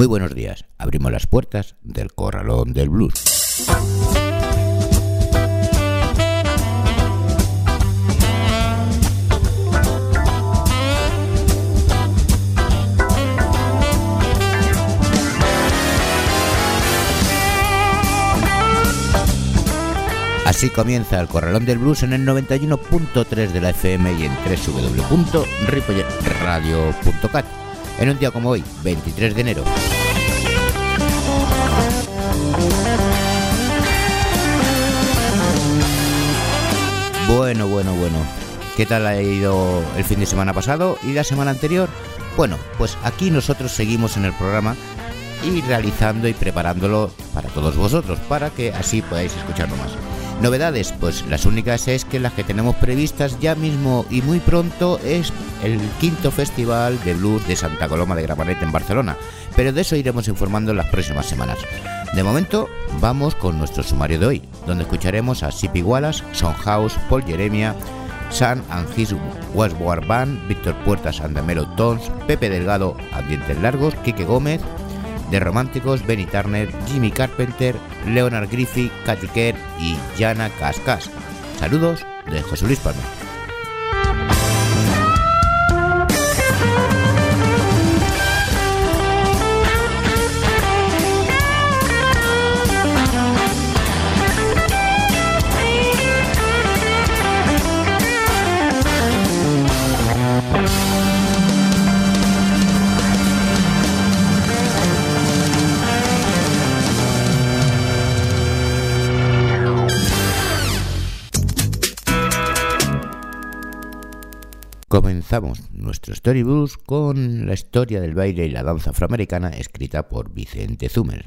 Muy buenos días, abrimos las puertas del corralón del blues. Así comienza el Corralón del Blues en el 91.3 de la FM y en www.ripolletradio.cat en un día como hoy, 23 de enero. Bueno, bueno, bueno. ¿Qué tal ha ido el fin de semana pasado y la semana anterior? Bueno, pues aquí nosotros seguimos en el programa y realizando y preparándolo para todos vosotros, para que así podáis escucharlo más. Novedades, pues las únicas es que las que tenemos previstas ya mismo y muy pronto es el quinto Festival de Blues de Santa Coloma de Gramanet en Barcelona, pero de eso iremos informando en las próximas semanas. De momento, vamos con nuestro sumario de hoy, donde escucharemos a Sippy Wallace, Son House, Paul Jeremia, San and His Westward Víctor Puertas and the Tones, Pepe Delgado, Ambientes Largos, Quique Gómez, de románticos Benny Turner, Jimmy Carpenter, Leonard Griffith, Katy Kerr y Jana Cascas. Saludos de José Luis Palma. Comenzamos nuestro Story Blues con la historia del baile y la danza afroamericana escrita por Vicente Zumer.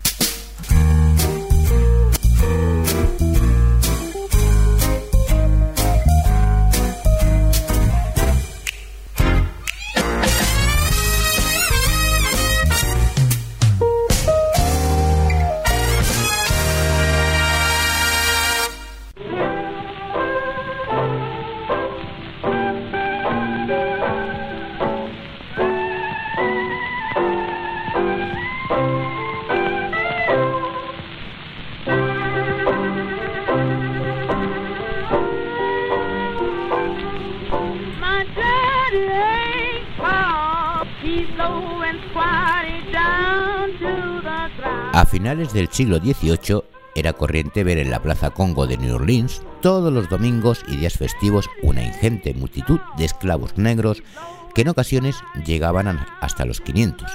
Finales del siglo XVIII era corriente ver en la Plaza Congo de New Orleans todos los domingos y días festivos una ingente multitud de esclavos negros que en ocasiones llegaban hasta los 500.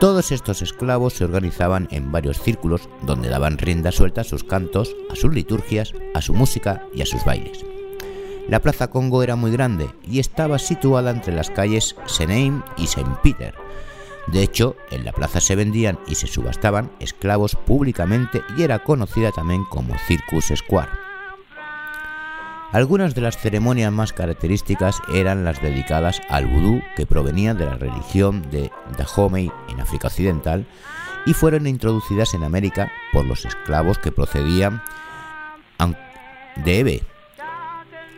Todos estos esclavos se organizaban en varios círculos donde daban rienda suelta a sus cantos, a sus liturgias, a su música y a sus bailes. La Plaza Congo era muy grande y estaba situada entre las calles Seneim y Saint Peter, de hecho, en la plaza se vendían y se subastaban esclavos públicamente y era conocida también como Circus Square. Algunas de las ceremonias más características eran las dedicadas al vudú que provenía de la religión de Dahomey en África Occidental y fueron introducidas en América por los esclavos que procedían de Ebe,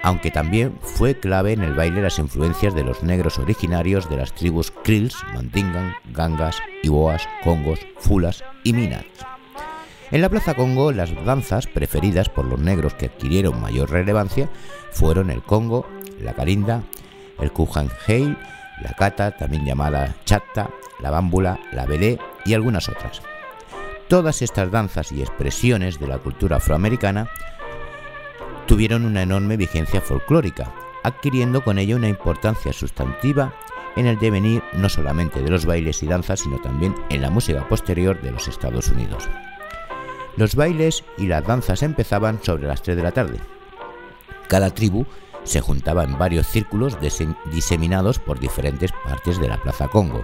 aunque también fue clave en el baile las influencias de los negros originarios de las tribus Krills, Mandingan, Gangas, Iboas, Congos, Fulas y Minas. En la Plaza Congo, las danzas preferidas por los negros que adquirieron mayor relevancia fueron el Congo, la Carinda, el Kujanhei, la Kata, también llamada Chatta, la Bámbula, la Belé y algunas otras. Todas estas danzas y expresiones de la cultura afroamericana tuvieron una enorme vigencia folclórica, adquiriendo con ello una importancia sustantiva en el devenir no solamente de los bailes y danzas, sino también en la música posterior de los Estados Unidos. Los bailes y las danzas empezaban sobre las 3 de la tarde. Cada tribu se juntaba en varios círculos diseminados por diferentes partes de la Plaza Congo.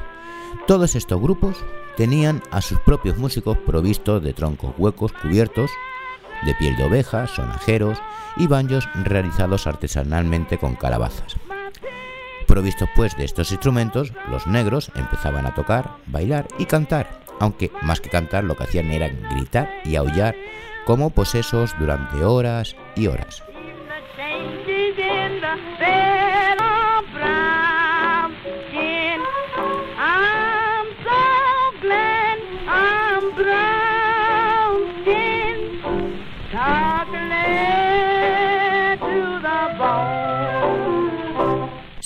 Todos estos grupos tenían a sus propios músicos provistos de troncos huecos cubiertos de piel de oveja, sonajeros y baños realizados artesanalmente con calabazas. Provistos pues de estos instrumentos, los negros empezaban a tocar, bailar y cantar, aunque más que cantar lo que hacían era gritar y aullar como posesos durante horas y horas.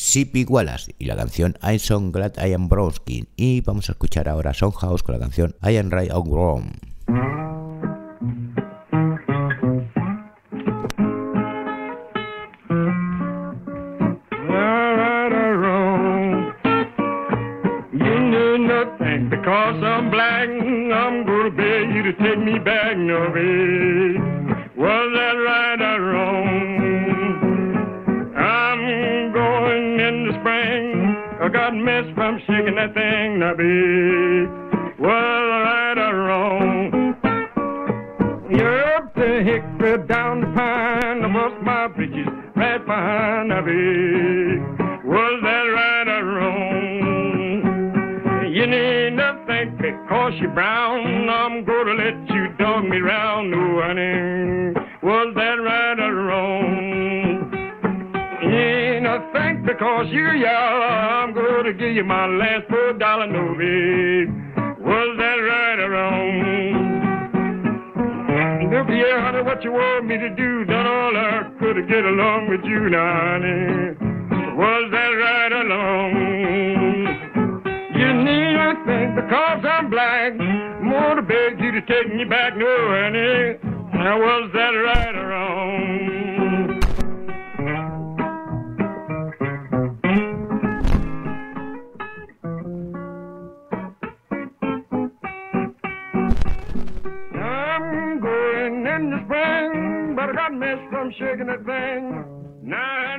Sippy Wallace y la canción I Song Glad I Am Brownskin. Y vamos a escuchar ahora a House con la canción I Am Right on Wrong. You're brown. I'm gonna let you dog me round, no honey. Was that right or wrong? You ain't nothing because you're yellow. I'm gonna give you my last four dollar no babe. Was that right or wrong? Look here, honey, what you want me to do? Done all I could to get along with you now, honey. From shaking that thing. Now,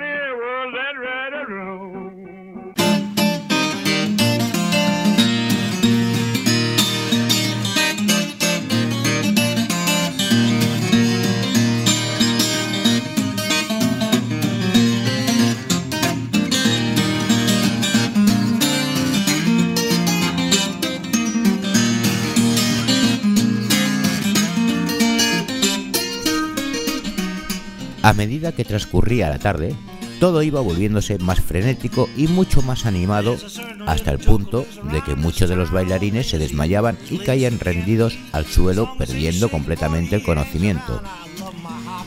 A medida que transcurría la tarde, todo iba volviéndose más frenético y mucho más animado, hasta el punto de que muchos de los bailarines se desmayaban y caían rendidos al suelo, perdiendo completamente el conocimiento.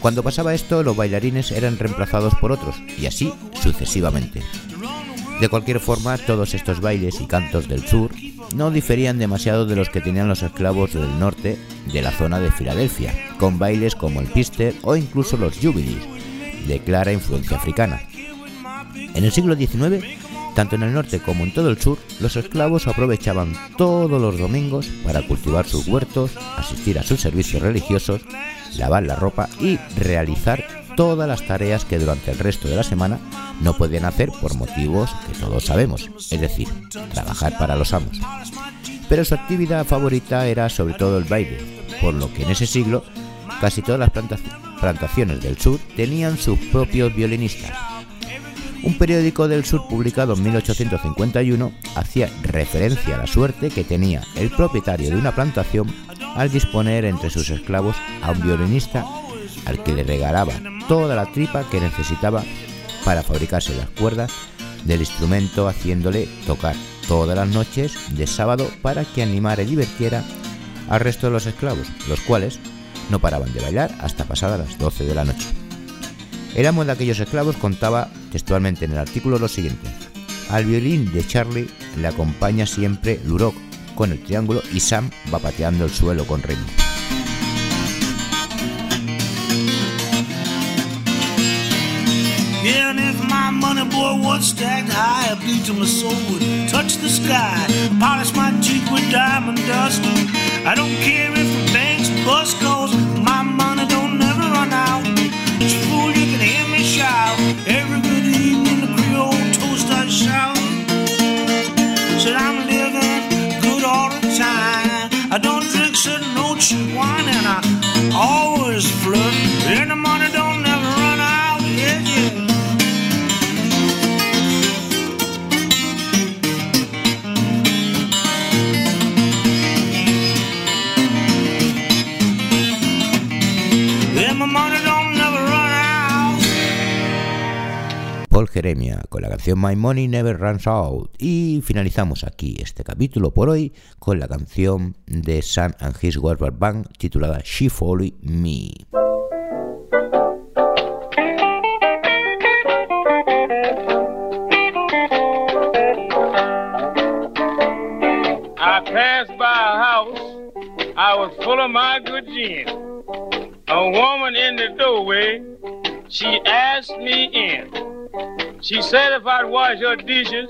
Cuando pasaba esto, los bailarines eran reemplazados por otros, y así sucesivamente. De cualquier forma, todos estos bailes y cantos del sur no diferían demasiado de los que tenían los esclavos del norte de la zona de Filadelfia, con bailes como el pister o incluso los jubilees, de clara influencia africana. En el siglo XIX, tanto en el norte como en todo el sur, los esclavos aprovechaban todos los domingos para cultivar sus huertos, asistir a sus servicios religiosos, lavar la ropa y realizar todas las tareas que durante el resto de la semana no podían hacer por motivos que todos sabemos, es decir, trabajar para los amos. Pero su actividad favorita era sobre todo el baile, por lo que en ese siglo casi todas las plantaciones del sur tenían sus propios violinistas. Un periódico del sur publicado en 1851 hacía referencia a la suerte que tenía el propietario de una plantación al disponer entre sus esclavos a un violinista al que le regalaba toda la tripa que necesitaba para fabricarse las cuerdas del instrumento, haciéndole tocar todas las noches de sábado para que animara y divirtiera al resto de los esclavos, los cuales no paraban de bailar hasta pasadas las 12 de la noche. El amo de aquellos esclavos contaba textualmente en el artículo lo siguiente: Al violín de Charlie le acompaña siempre Lurok con el triángulo y Sam va pateando el suelo con ritmo. My money boy was stacked high, a beat to my soul would touch the sky. Polish my cheek with diamond dust. I don't care if the banks bust, cause my money don't never run out. It's fool, you can hear me shout. Every good evening, the Creole toast I shout. Said I'm living good all the time. I don't drink certain cheap wine, and I always flirt. And the money don't never run out. Yeah. Yeah, Paul Jeremia con la canción My Money Never Runs Out. Y finalizamos aquí este capítulo por hoy con la canción de Sam and His Warped Band titulada She Follow Me. I passed by a house, I was full of my good gin. A woman in the doorway, she asked me in. She said if I'd wash her dishes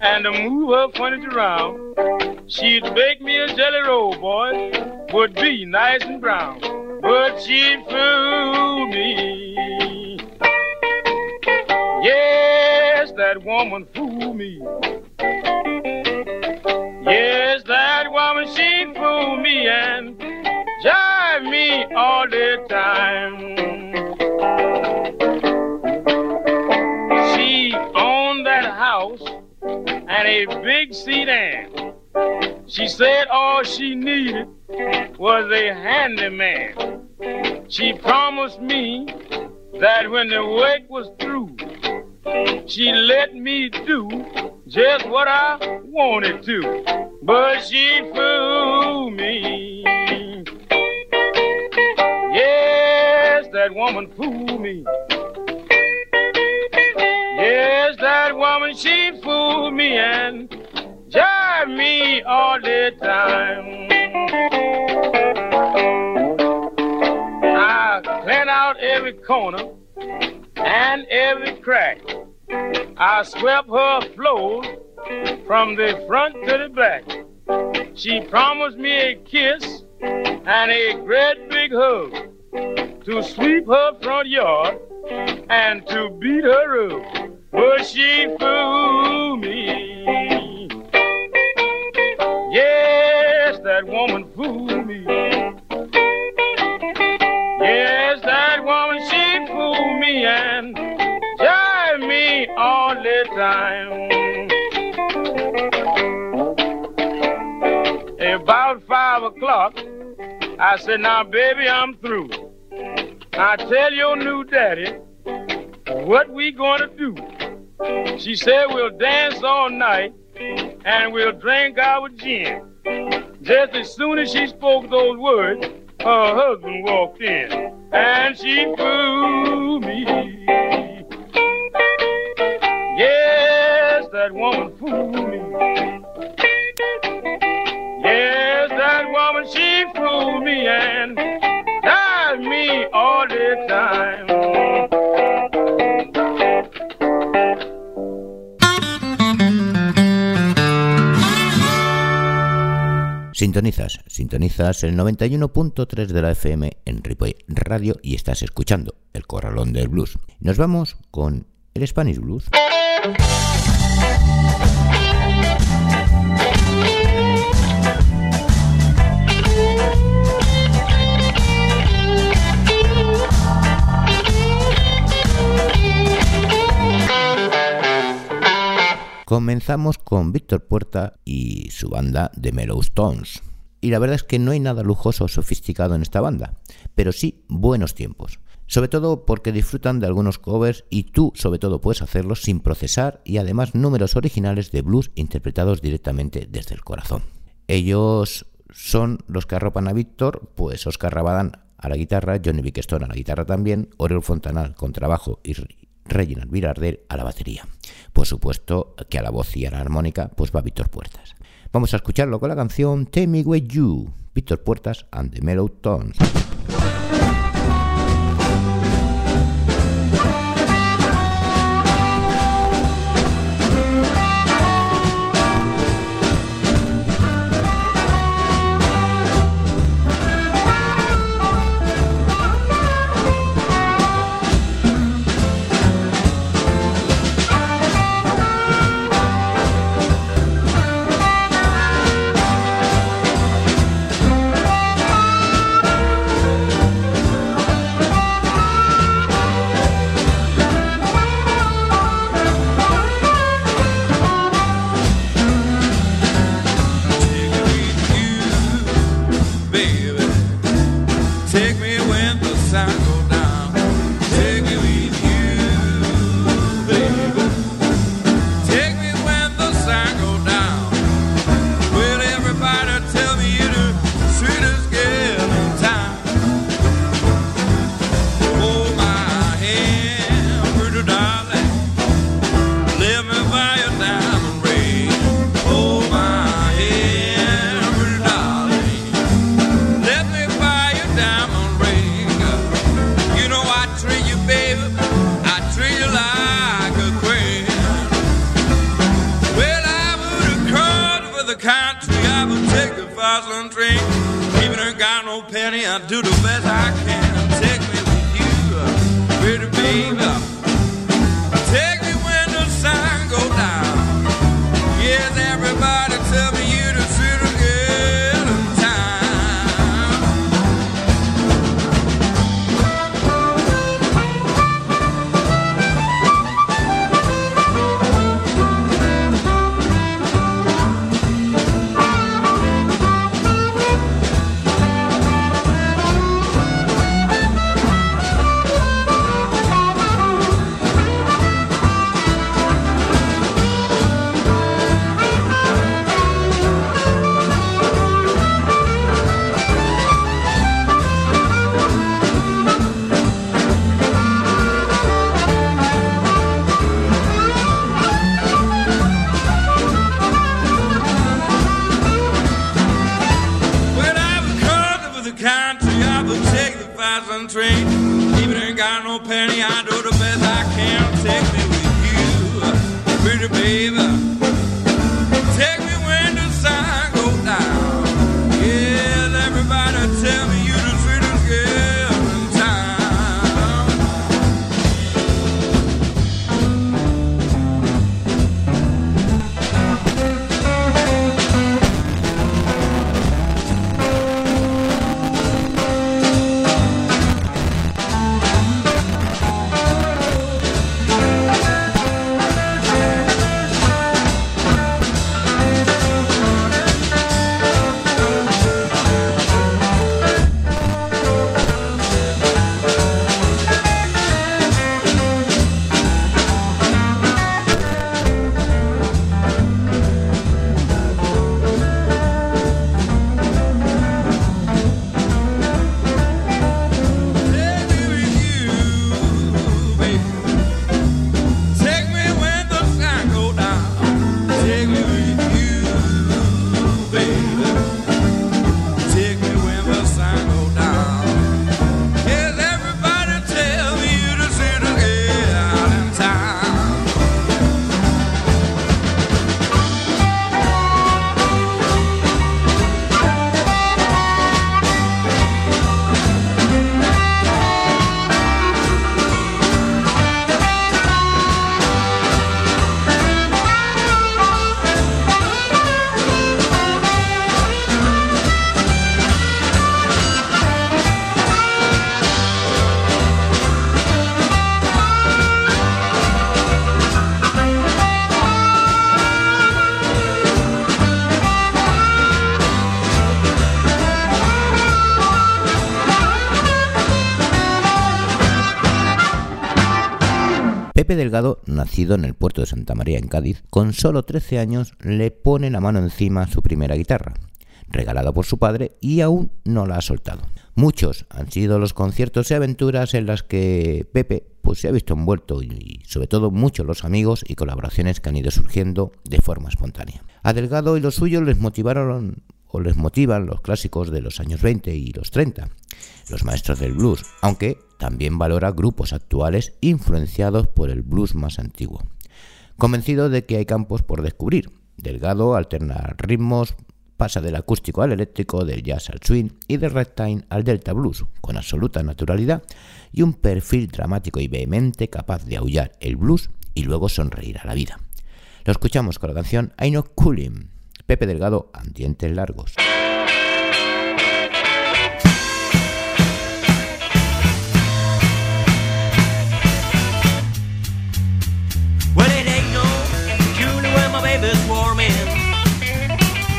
and to move her furniture around, she'd bake me a jelly roll, boy, would be nice and brown. But she fooled me. Yes, that woman fooled me. Big sedan. She said all she needed was a handyman. She promised me that when the work was through, she let me do just what I wanted to, but she fooled me. Yes, that woman fooled me. Yes, that woman, she fooled me and me all the time. I clean out every corner and every crack. I swept her floors from the front to the back. She promised me a kiss and a great big hug to sweep her front yard and to beat her up. But she fooled I said, now, baby, I'm through. Now, tell your new daddy what we gonna do. She said, we'll dance all night and we'll drink our gin. Just as soon as she spoke those words, her husband walked in and she fooled me. Sintonizas, sintonizas el 91.3 de la FM en Ripoll Radio y estás escuchando el Corralón del Blues. Nos vamos con el Spanish Blues. Comenzamos con Víctor Puerta y su banda de Mellow Stones. Y la verdad es que no hay nada lujoso o sofisticado en esta banda, pero sí buenos tiempos. Sobre todo porque disfrutan de algunos covers y tú sobre todo puedes hacerlos sin procesar y además números originales de blues interpretados directamente desde el corazón. Ellos son los que arropan a Víctor, pues Oscar Rabadán a la guitarra, Johnny Bickstone a la guitarra también, Oriol Fontanal con trabajo y Reginald Virarder a la batería. Por supuesto que a la voz y a la armónica pues va Víctor Puertas. Vamos a escucharlo con la canción Take Me With You, Víctor Puertas and the Mellow Tones. Pepe Delgado, nacido en el puerto de Santa María en Cádiz, con solo 13 años le pone la mano encima su primera guitarra, regalada por su padre y aún no la ha soltado. Muchos han sido los conciertos y aventuras en las que Pepe pues, se ha visto envuelto y sobre todo muchos los amigos y colaboraciones que han ido surgiendo de forma espontánea. A Delgado y los suyos les motivaron o les motivan los clásicos de los años 20 y los 30, los maestros del blues, aunque también valora grupos actuales influenciados por el blues más antiguo. Convencido de que hay campos por descubrir, Delgado alterna ritmos, pasa del acústico al eléctrico, del jazz al swing y del ragtime al delta blues, con absoluta naturalidad y un perfil dramático y vehemente capaz de aullar el blues y luego sonreír a la vida. Lo escuchamos con la canción I Know Coolin', Pepe Delgado, a dientes largos.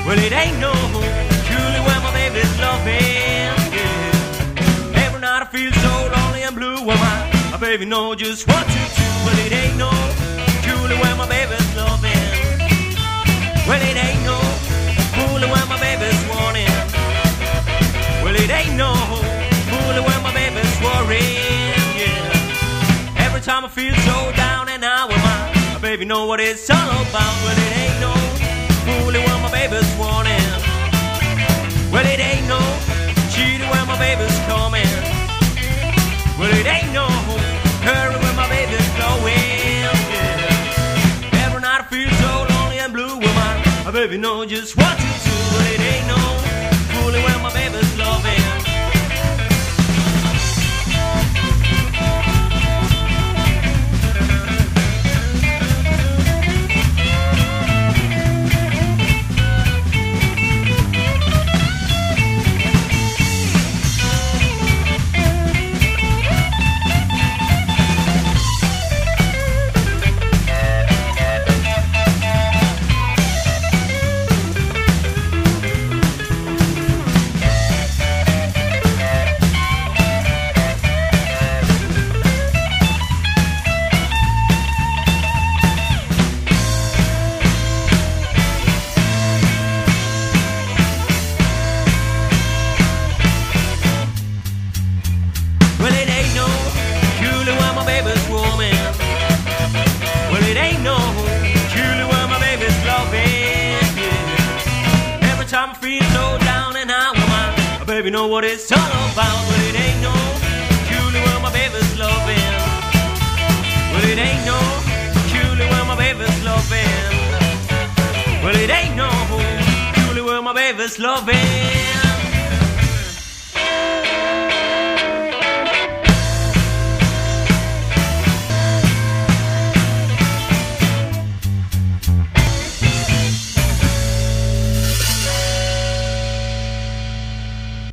Well, it ain't no Julie when my baby's loving. Yeah. Every night I feel so lonely and blue when my, my baby know just what to do. Well, it ain't no Julie when my baby's loving. Well, it ain't no Julie when my baby's warning. Well, it ain't no Julie when my baby's worrying. Yeah. Every time I feel so down and out with my, my baby know what it's all about. Well, it ain't no fooling baby's warning. Well, it ain't no cheating when my baby's coming. Well, it ain't no hurry when my baby's going. Yeah. Every night I feel so lonely and blue when my My baby know just what to do, but it ain't no fooling when my baby's loving. Baby know what it's all about. Well, it ain't no Julie when my baby's loving. Well, it ain't no Julie when my baby's loving. Well, it ain't no Julie when my baby's loving.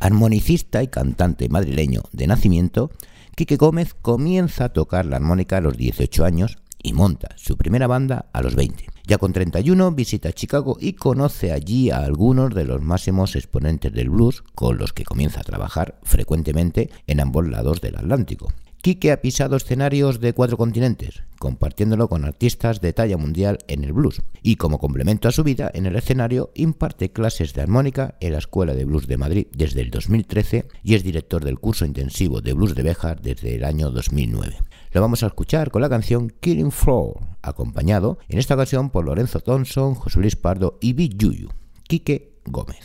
Armonicista y cantante madrileño de nacimiento, Quique Gómez comienza a tocar la armónica a los 18 años y monta su primera banda a los 20. Ya con 31 visita Chicago y conoce allí a algunos de los máximos exponentes del blues con los que comienza a trabajar frecuentemente en ambos lados del Atlántico. Quique ha pisado escenarios de cuatro continentes, compartiéndolo con artistas de talla mundial en el blues, y como complemento a su vida en el escenario imparte clases de armónica en la Escuela de Blues de Madrid desde el 2013 y es director del curso intensivo de blues de Béjar desde el año 2009. Lo vamos a escuchar con la canción Killing Floor, acompañado en esta ocasión por Lorenzo Thompson, José Luis Pardo y Big Yuyu, Quique Gómez.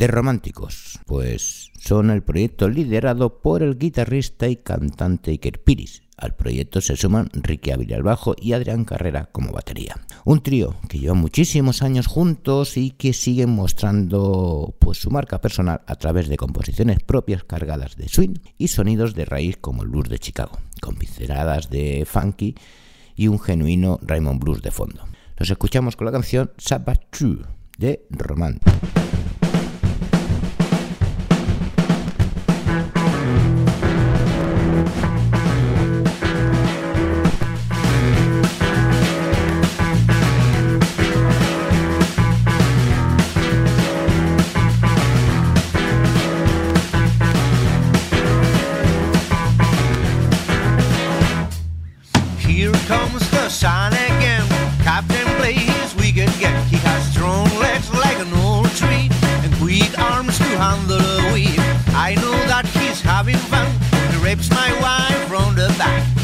de Románticos, pues son el proyecto liderado por el guitarrista y cantante Iker Piris. Al proyecto se suman Ricky Ávila al bajo y Adrián Carrera como batería. Un trío que lleva muchísimos años juntos y que siguen mostrando pues, su marca personal a través de composiciones propias cargadas de swing y sonidos de raíz como el blues de Chicago, con pinceladas de funky y un genuino Raymond Blues de fondo. Nos escuchamos con la canción Sabbath de Román. sun again. Captain plays. we can get. He has strong legs like an old tree and weak arms to handle a whip. I know that he's having fun. He rapes my wife from the back.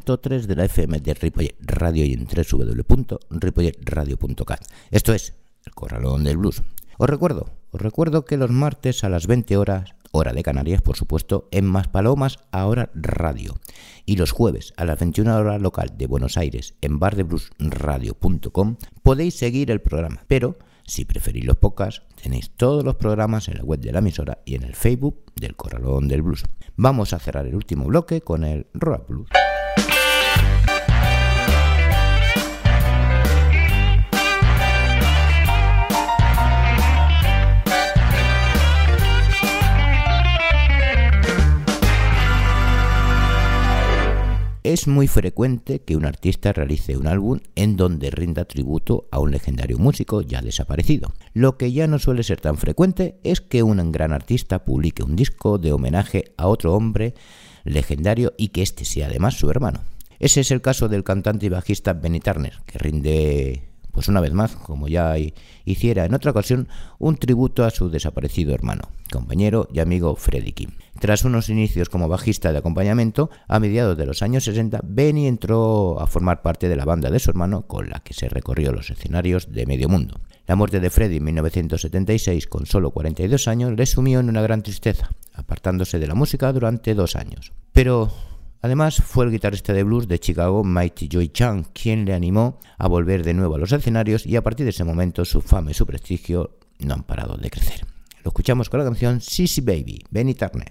100.3 de la FM de Ripollet Radio y en www.ripolletradio.cat. Esto es El Corralón del Blues. Os recuerdo, os recuerdo que los martes a las 20 horas, hora de Canarias, por supuesto, en Más Palomas, ahora radio. Y los jueves a las 21 horas local de Buenos Aires, en bardebluesradio.com, podéis seguir el programa. Pero, si preferís los podcasts, tenéis todos los programas en la web de la emisora y en el Facebook del Corralón del Blues. Vamos a cerrar el último bloque con el Rock Blues. Es muy frecuente que un artista realice un álbum en donde rinda tributo a un legendario músico ya desaparecido. Lo que ya no suele ser tan frecuente es que un gran artista publique un disco de homenaje a otro hombre legendario y que este sea además su hermano. Ese es el caso del cantante y bajista Benny Turner, que rinde pues una vez más, como ya hiciera en otra ocasión, un tributo a su desaparecido hermano, compañero y amigo Freddie Kim. Tras unos inicios como bajista de acompañamiento, a mediados de los años 60, Benny entró a formar parte de la banda de su hermano con la que se recorrió los escenarios de medio mundo. La muerte de Freddie en 1976, con solo 42 años, le sumió en una gran tristeza, apartándose de la música durante dos años. Pero Además, fue el guitarrista de blues de Chicago, Mighty Joy Chang, quien le animó a volver de nuevo a los escenarios y a partir de ese momento su fama y su prestigio no han parado de crecer. Lo escuchamos con la canción Sissy Baby, Benny Turner.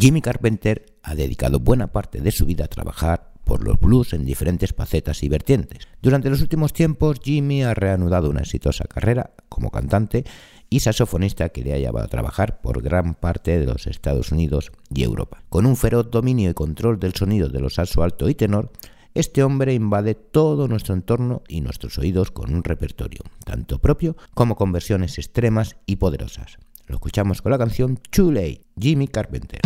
Jimmy Carpenter ha dedicado buena parte de su vida a trabajar por los blues en diferentes facetas y vertientes. Durante los últimos tiempos, Jimmy ha reanudado una exitosa carrera como cantante y saxofonista que le ha llevado a trabajar por gran parte de los Estados Unidos y Europa. Con un feroz dominio y control del sonido de los saxo alto y tenor, este hombre invade todo nuestro entorno y nuestros oídos con un repertorio, tanto propio como con versiones extremas y poderosas. Lo escuchamos con la canción Too Late, Jimmy Carpenter.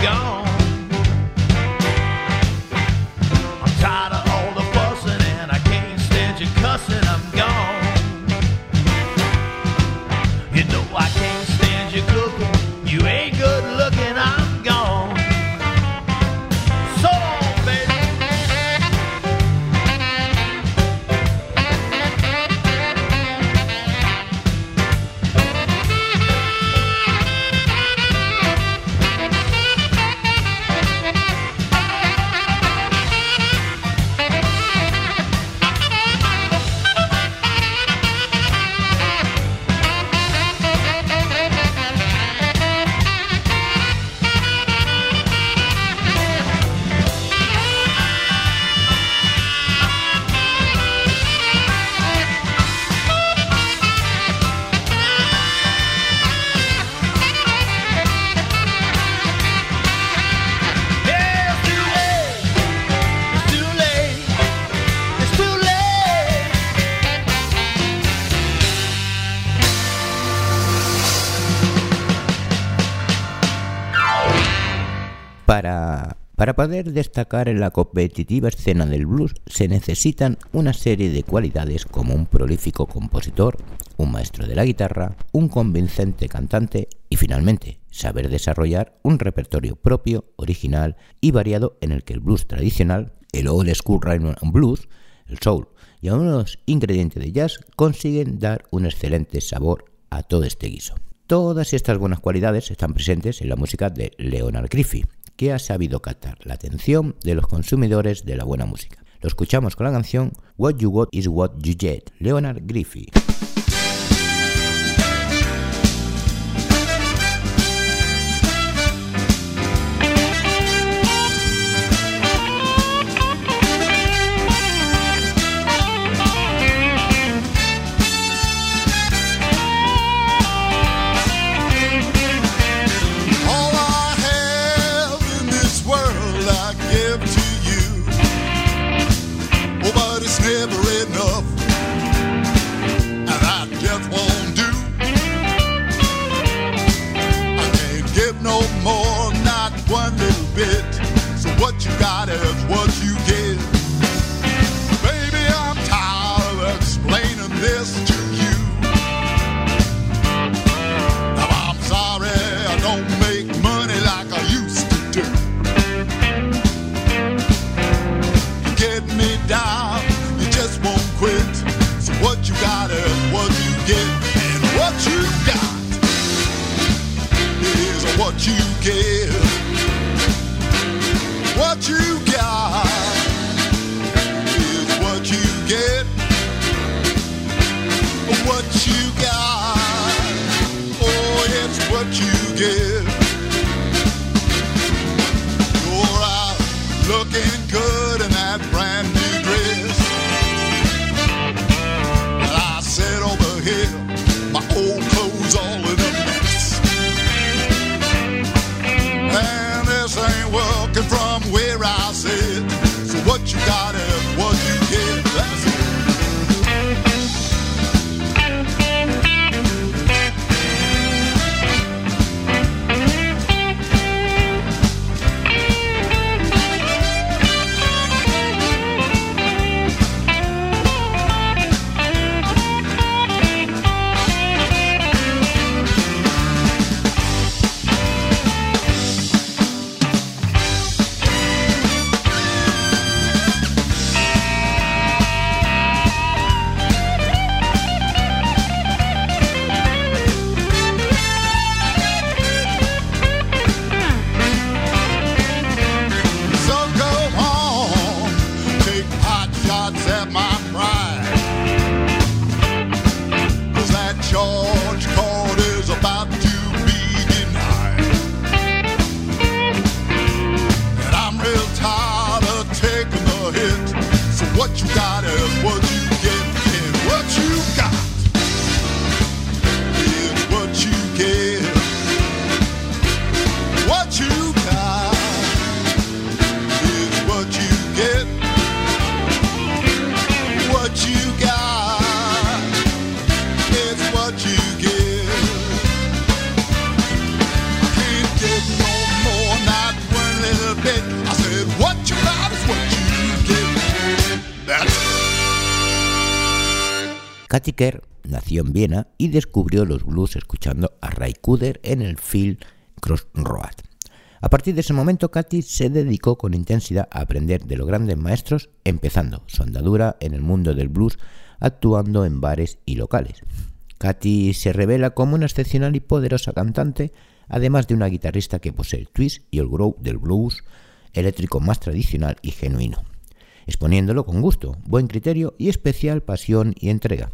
Gone. Poder destacar en la competitiva escena del blues se necesitan una serie de cualidades como un prolífico compositor, un maestro de la guitarra, un convincente cantante y finalmente saber desarrollar un repertorio propio, original y variado en el que el blues tradicional, el old school rhythm and blues, el soul y algunos ingredientes de jazz consiguen dar un excelente sabor a todo este guiso. Todas estas buenas cualidades están presentes en la música de Leonard Griffith, que ha sabido captar la atención de los consumidores de la buena música. Lo escuchamos con la canción What You Got Is What You Get, Leonard Griffith. You. got here, my old Katy Kerr nació en Viena y descubrió los blues escuchando a Ray Cooder en el film Crossroad. A partir de ese momento, Katy se dedicó con intensidad a aprender de los grandes maestros, empezando su andadura en el mundo del blues, actuando en bares y locales. Katy se revela como una excepcional y poderosa cantante, además de una guitarrista que posee el twist y el groove del blues eléctrico más tradicional y genuino, exponiéndolo con gusto, buen criterio y especial pasión y entrega.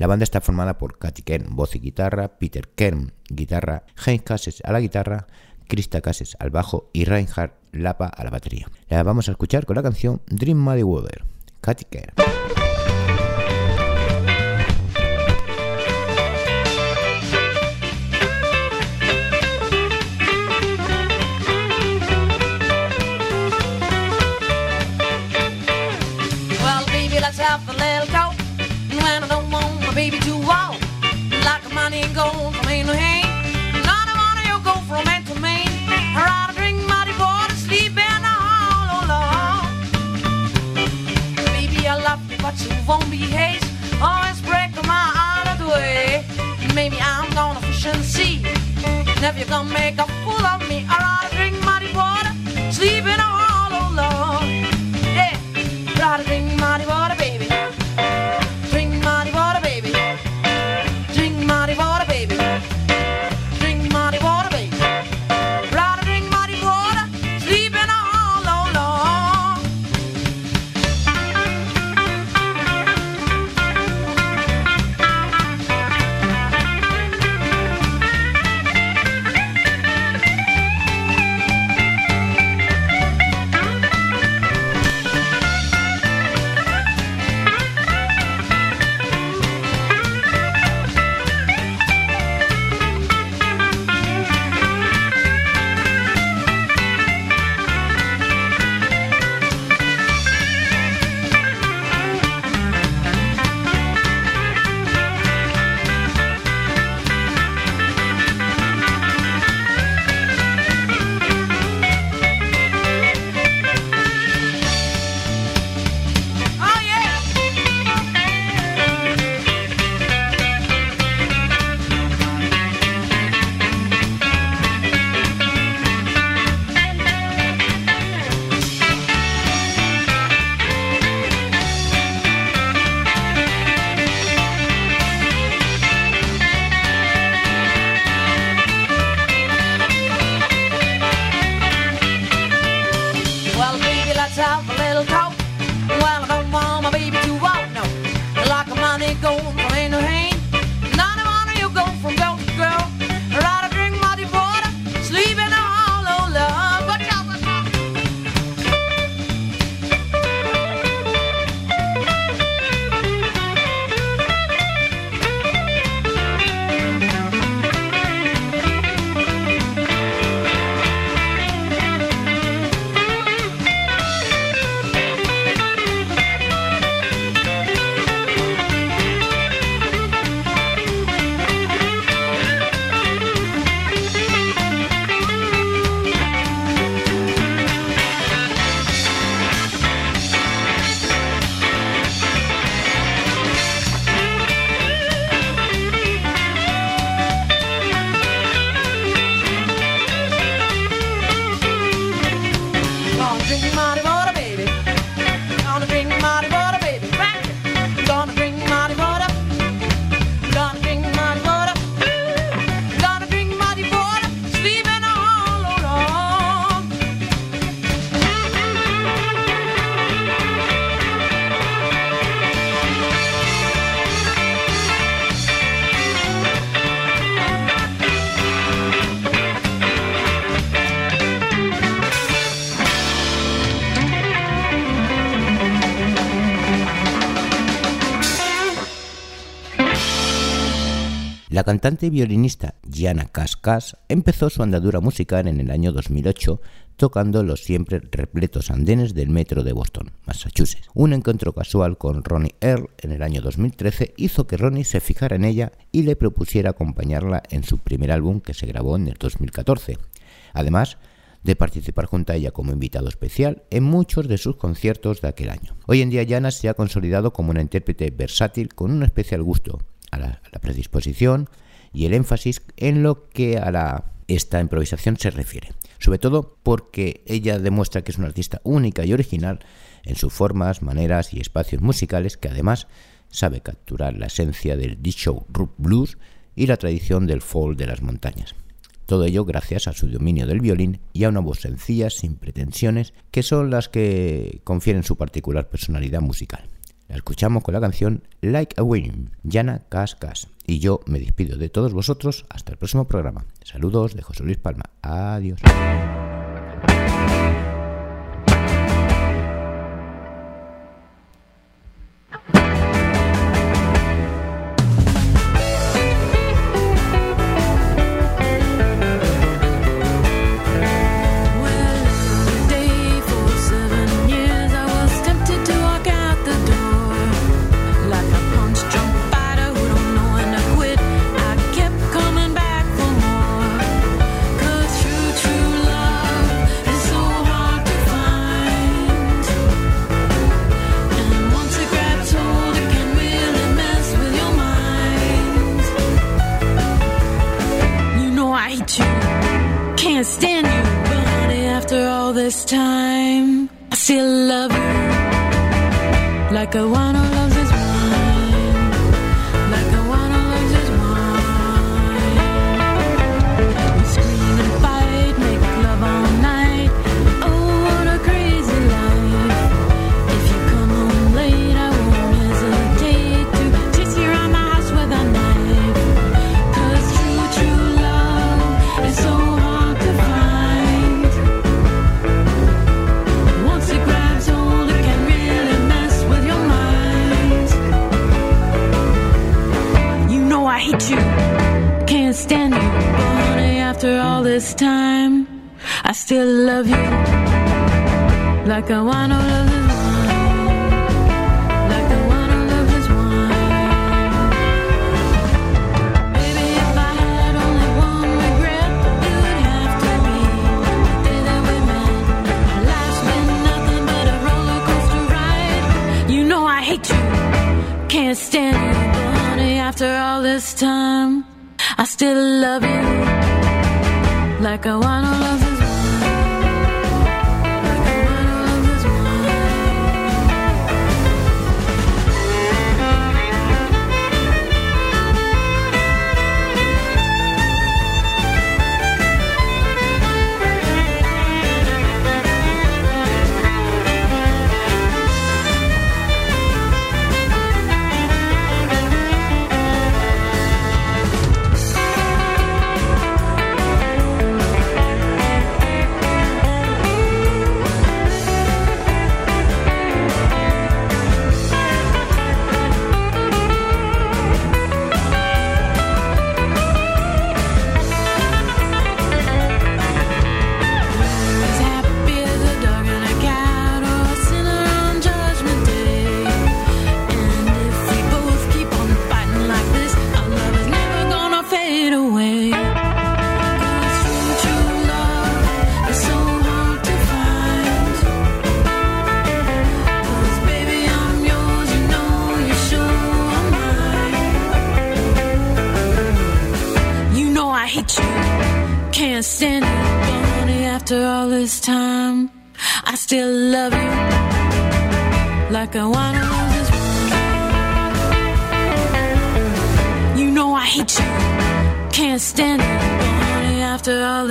La banda está formada por Katy Kern, voz y guitarra, Peter Kern, guitarra, Heinz Casses a la guitarra, Krista Casses al bajo y Reinhard Lapa a la batería. La vamos a escuchar con la canción Dream Muddy Water, Katy Kern. My baby to walk, like money and gold from hand to hand. Not a one of you go from man to man. I rather drink muddy water, sleep in the hall, oh Lord. Baby, I love you, but you won't behave. Always break my out of the way. Maybe I'm gonna fish and see. And if you're gonna make a fool of me, I rather drink muddy water, sleep in a hall, oh Lord. Yeah, rather drink muddy water, La cantante y violinista Gianna Cascas empezó su andadura musical en el año 2008 tocando los siempre repletos andenes del metro de Boston, Massachusetts. Un encuentro casual con Ronnie Earl en el año 2013 hizo que Ronnie se fijara en ella y le propusiera acompañarla en su primer álbum que se grabó en el 2014. Además, de participar junto a ella como invitado especial en muchos de sus conciertos de aquel año. Hoy en día Jana se ha consolidado como una intérprete versátil con un especial gusto a la, predisposición y el énfasis en lo que a la, esta improvisación se refiere. Sobre todo porque ella demuestra que es una artista única y original en sus formas, maneras y espacios musicales que además sabe capturar la esencia del disco rock blues y la tradición del folk de las montañas. Todo ello gracias a su dominio del violín y a una voz sencilla, sin pretensiones, que son las que confieren su particular personalidad musical. La escuchamos con la canción Like a Wind, Yana Cas. Y yo me despido de todos vosotros hasta el próximo programa. Saludos de José Luis Palma. Adiós. This time, I still love you like a wino like a wino loves his wine, like a wino loves his wine. Baby, if I had only one regret, it would have to be the day that we met. Life's been nothing but a roller coaster ride. You know I hate you, can't stand but honey, after all this time, I still love you like a wino loves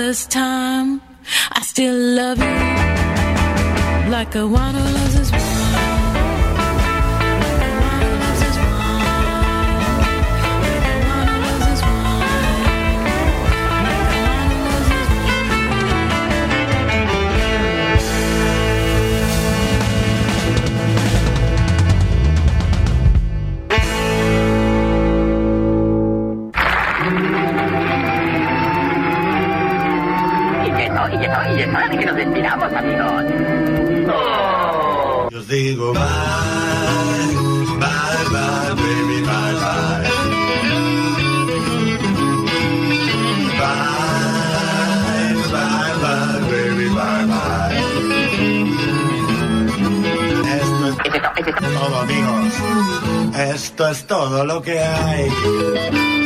this time, I still love you like a wino loves his lo que hay.